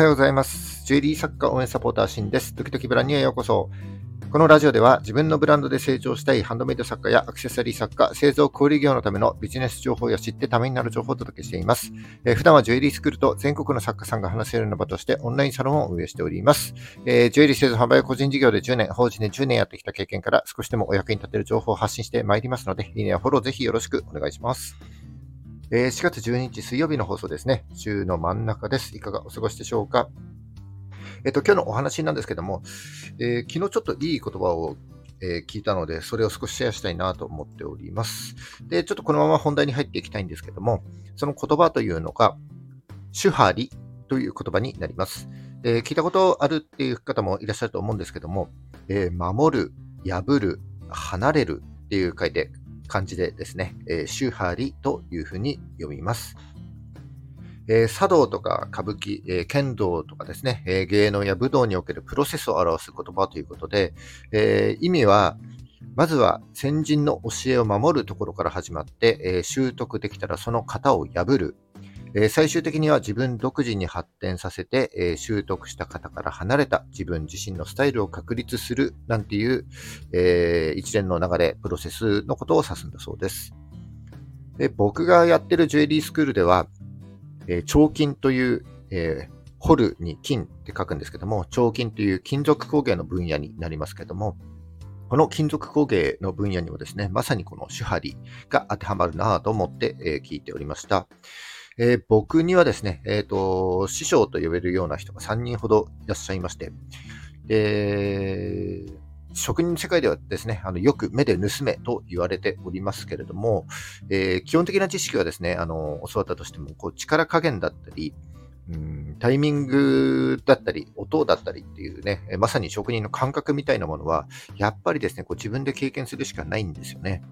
はようございます。ジュエリー作家応援サポーターシンです。時々ブランにへようこそ。このラジオでは自分のブランドで成長したいハンドメイド作家やアクセサリー作家、製造小売業のためのビジネス情報や知ってためになる情報をお届けしています。えー、普段はジュエリースクールと全国の作家さんが話せるような場としてオンラインサロンを運営しております。えー、ジュエリー製造販売個人事業で10年、法人で10年やってきた経験から少しでもお役に立てる情報を発信してまいりますので、いいねやフォローぜひよろしくお願いします。えー、4月12日水曜日の放送ですね。週の真ん中です。いかがお過ごしでしょうか？えっ、と、今日のお話なんですけども、えー、昨日ちょっといい言葉をえー、聞いたので、それを少しシェアしたいなと思っております。で、ちょっとこのまま本題に入っていきたいんですけども、その言葉というのが、主張りという言葉になります。えー、聞いたことあるっていう方もいらっしゃると思うんですけども、えー、守る、破る、離れるっていう書いて漢字でですね、えー、周波里というふうに読みます。えー、茶道とか歌舞伎、えー、剣道とかですね、えー、芸能や武道におけるプロセスを表す言葉ということで、え、意味は、まずは先人の教えを守るところから始まって、え、習得できたらその型を破る、えー、最終的には自分独自に発展させて、えー、習得した方から離れた自分自身のスタイルを確立するなんていう、えー、一連の流れ、プロセスのことを指すんだそうです。で僕がやってるジュエリースクールでは、えー、彫金という、えー、掘るに金って書くんですけども、彫金という金属工芸の分野になりますけども、この金属工芸の分野にもですね、まさにこの手張りが当てはまるなぁと思って、え、聞いておりました。えー、僕にはですね、えっ、ー、と、師匠と呼べるような人が3人ほどいらっしゃいまして、で、職人の世界ではですね、あのよく目で盗めと言われておりますけれども、えー、基本的な知識はですね、あの教わったとしても、こう力加減だったり、うん、タイミングだったり、音だったりっていうね、まさに職人の感覚みたいなものは、やっぱりですね、こう自分で経験するしかないんですよね。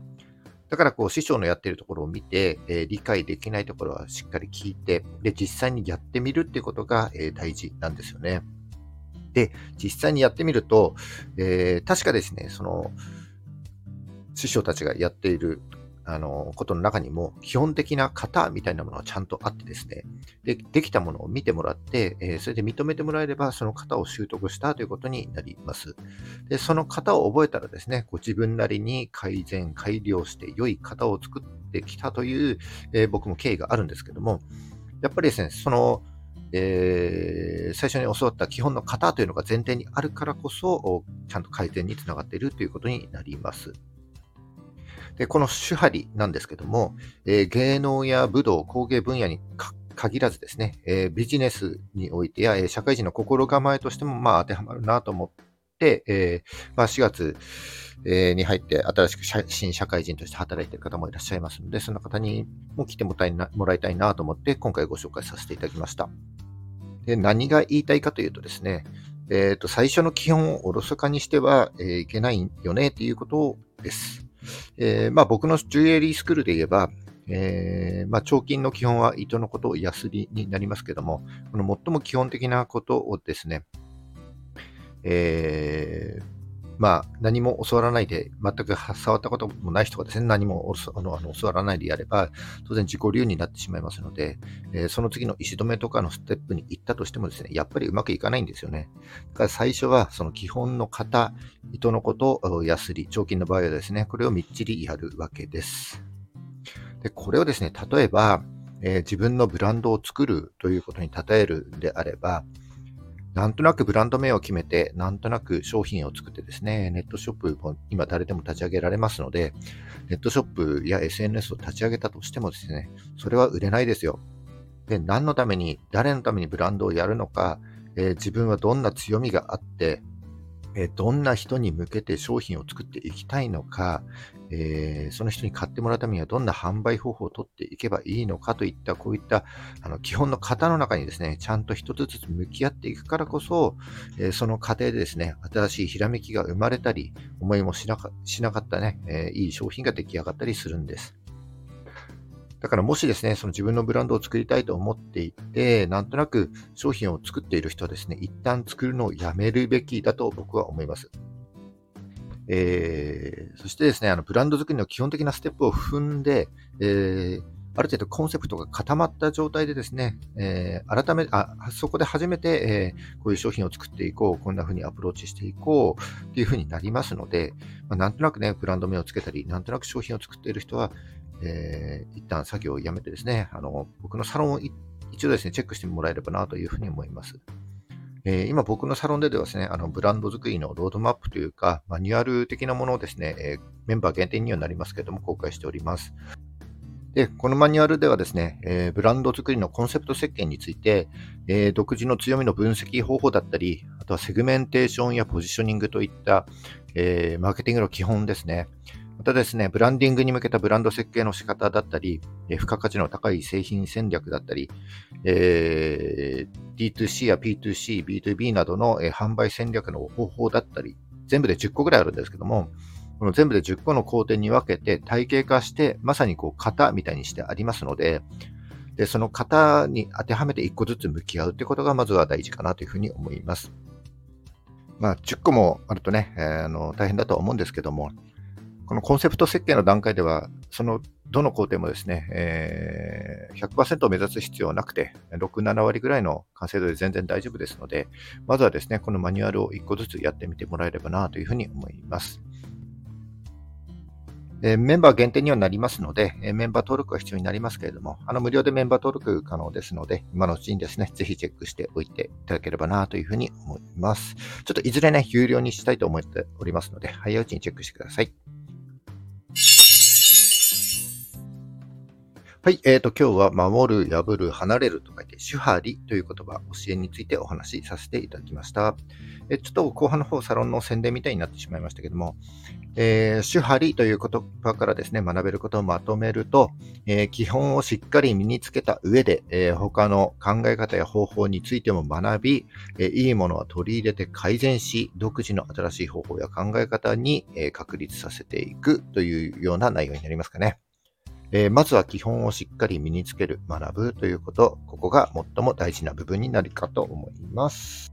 だからこう師匠のやってるところを見て、えー、理解できないところはしっかり聞いて、で、実際にやってみるっていうことが、えー、大事なんですよね。で、実際にやってみると、えー、確かですね、その、師匠たちがやっているあの、ことの中にも、基本的な型みたいなものはちゃんとあってですね、で、できたものを見てもらって、えー、それで認めてもらえれば、その型を習得したということになります。で、その型を覚えたらですね、ご自分なりに改善、改良して良い型を作ってきたという、えー、僕も経緯があるんですけども、やっぱりですね、その、えー、最初に教わった基本の型というのが前提にあるからこそ、ちゃんと改善につながっているということになります。で、この手張りなんですけども、えー、芸能や武道、工芸分野に限らずですね、えー、ビジネスにおいてや、え、社会人の心構えとしても、まあ、当てはまるなと思って、えーまあ、4月、え、に入って新しく新社会人として働いている方もいらっしゃいますので、その方にも来てもらいたいなと思って、今回ご紹介させていただきました。で何が言いたいかというとですね、えー、と最初の基本をおろそかにしては、え、いけないよねということです。えー、まあ、僕のジュエリースクールで言えば、えー、まあ、彫金の基本は糸のことをヤスリになりますけども、この最も基本的なことをですね、えー、まあ、何も教わらないで、全く触ったこともない人がですね、何もあのあの教わらないでやれば、当然自己流になってしまいますので、えー、その次の石止めとかのステップに行ったとしてもですね、やっぱりうまくいかないんですよね。だから最初は、その基本の型、糸のこと、ヤスリ、彫金の場合はですね、これをみっちりやるわけです。で、これをですね、例えば、えー、自分のブランドを作るということに例えるんであれば、なんとなくブランド名を決めて、なんとなく商品を作ってですね、ネットショップも今誰でも立ち上げられますので、ネットショップや SNS を立ち上げたとしてもですね、それは売れないですよ。で、何のために、誰のためにブランドをやるのか、えー、自分はどんな強みがあって、えどんな人に向けて商品を作っていきたいのか、えー、その人に買ってもらうためにはどんな販売方法をとっていけばいいのかといった、こういったあの基本の型の中にですね、ちゃんと一つずつ向き合っていくからこそ、えー、その過程でですね、新しいひらめきが生まれたり、思いもしなかったね、えー、いい商品が出来上がったりするんです。だからもしですね、その自分のブランドを作りたいと思っていて、なんとなく商品を作っている人はですね、一旦作るのをやめるべきだと僕は思います。えー、そしてですね、あのブランド作りの基本的なステップを踏んで、えー、ある程度コンセプトが固まった状態でですね、えー、改め、あ、そこで初めて、えー、こういう商品を作っていこう、こんな風にアプローチしていこうっていう風になりますので、まあ、なんとなくね、ブランド名をつけたり、なんとなく商品を作っている人は、えー、一旦作業をやめてですね、あの、僕のサロンを一度ですね、チェックしてもらえればなというふうに思います。えー、今僕のサロンでではですね、あのブランド作りのロードマップというか、マニュアル的なものをですね、えー、メンバー限定にはなりますけれども、公開しております。で、このマニュアルではですね、えー、ブランド作りのコンセプト設計について、え、独自の強みの分析方法だったり、あとはセグメンテーションやポジショニングといった、え、マーケティングの基本ですね。またですね、ブランディングに向けたブランド設計の仕方だったり、え付加価値の高い製品戦略だったり、えー、D2C や P2C、B2B などの、え販売戦略の方法だったり、全部で10個ぐらいあるんですけども、この全部で10個の工程に分けて体系化して、まさにこう型みたいにしてありますので、でその型に当てはめて1個ずつ向き合うということがまずは大事かなというふうに思います。まあ、10個もあるとね、えー、あの大変だとは思うんですけども、このコンセプト設計の段階では、そのどの工程もですね、えー、100%を目指す必要はなくて、6、7割ぐらいの完成度で全然大丈夫ですので、まずはですね、このマニュアルを1個ずつやってみてもらえればなというふうに思います。えメンバー限定にはなりますので、えメンバー登録は必要になりますけれども、あの無料でメンバー登録可能ですので、今のうちにですね、ぜひチェックしておいていただければなというふうに思います。ちょっといずれね、有料にしたいと思っておりますので、早いうちにチェックしてください。はい、えーと、今日は守る、破る、離れると書いて、主張りという言葉、教えについてお話しさせていただきました。えちょっと後半の方、サロンの宣伝みたいになってしまいましたけども、えー、主張りという言葉からですね、学べることをまとめると、えー、基本をしっかり身につけた上で、えー、他の考え方や方法についても学び、えいいものは取り入れて改善し、独自の新しい方法や考え方に、え確立させていくというような内容になりますかね。えまずは基本をしっかり身につける、学ぶということ、ここが最も大事な部分になるかと思います。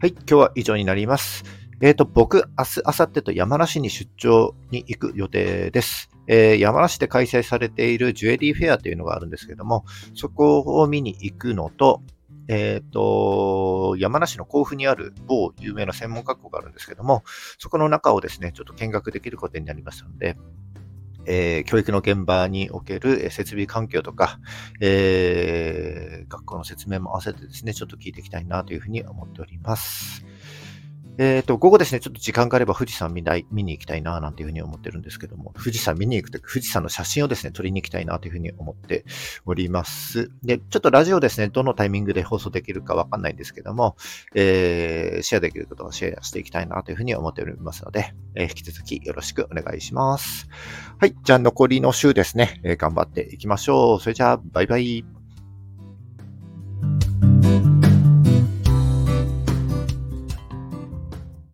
はい、今日は以上になります。えっ、ー、と、僕、明日、明後日と山梨に出張に行く予定です。えー、山梨で開催されているジュエリーフェアというのがあるんですけども、そこを見に行くのと、えっ、ー、と、山梨の甲府にある某有名な専門学校があるんですけども、そこの中をですね、ちょっと見学できることになりますので、えー、教育の現場における設備環境とか、えー、学校の説明も合わせてですね、ちょっと聞いていきたいなというふうに思っております。えっ、ー、と、午後ですね、ちょっと時間があれば富士山見ない見に行きたいな、なんていうふうに思ってるんですけども、富士山見に行くと、富士山の写真をですね、撮りに行きたいなというふうに思っております。で、ちょっとラジオですね、どのタイミングで放送できるかわかんないんですけども、えー、シェアできることをシェアしていきたいなというふうに思っておりますので、えー、引き続きよろしくお願いします。はい、じゃあ残りの週ですね、えー、頑張っていきましょう。それじゃあ、バイバイ。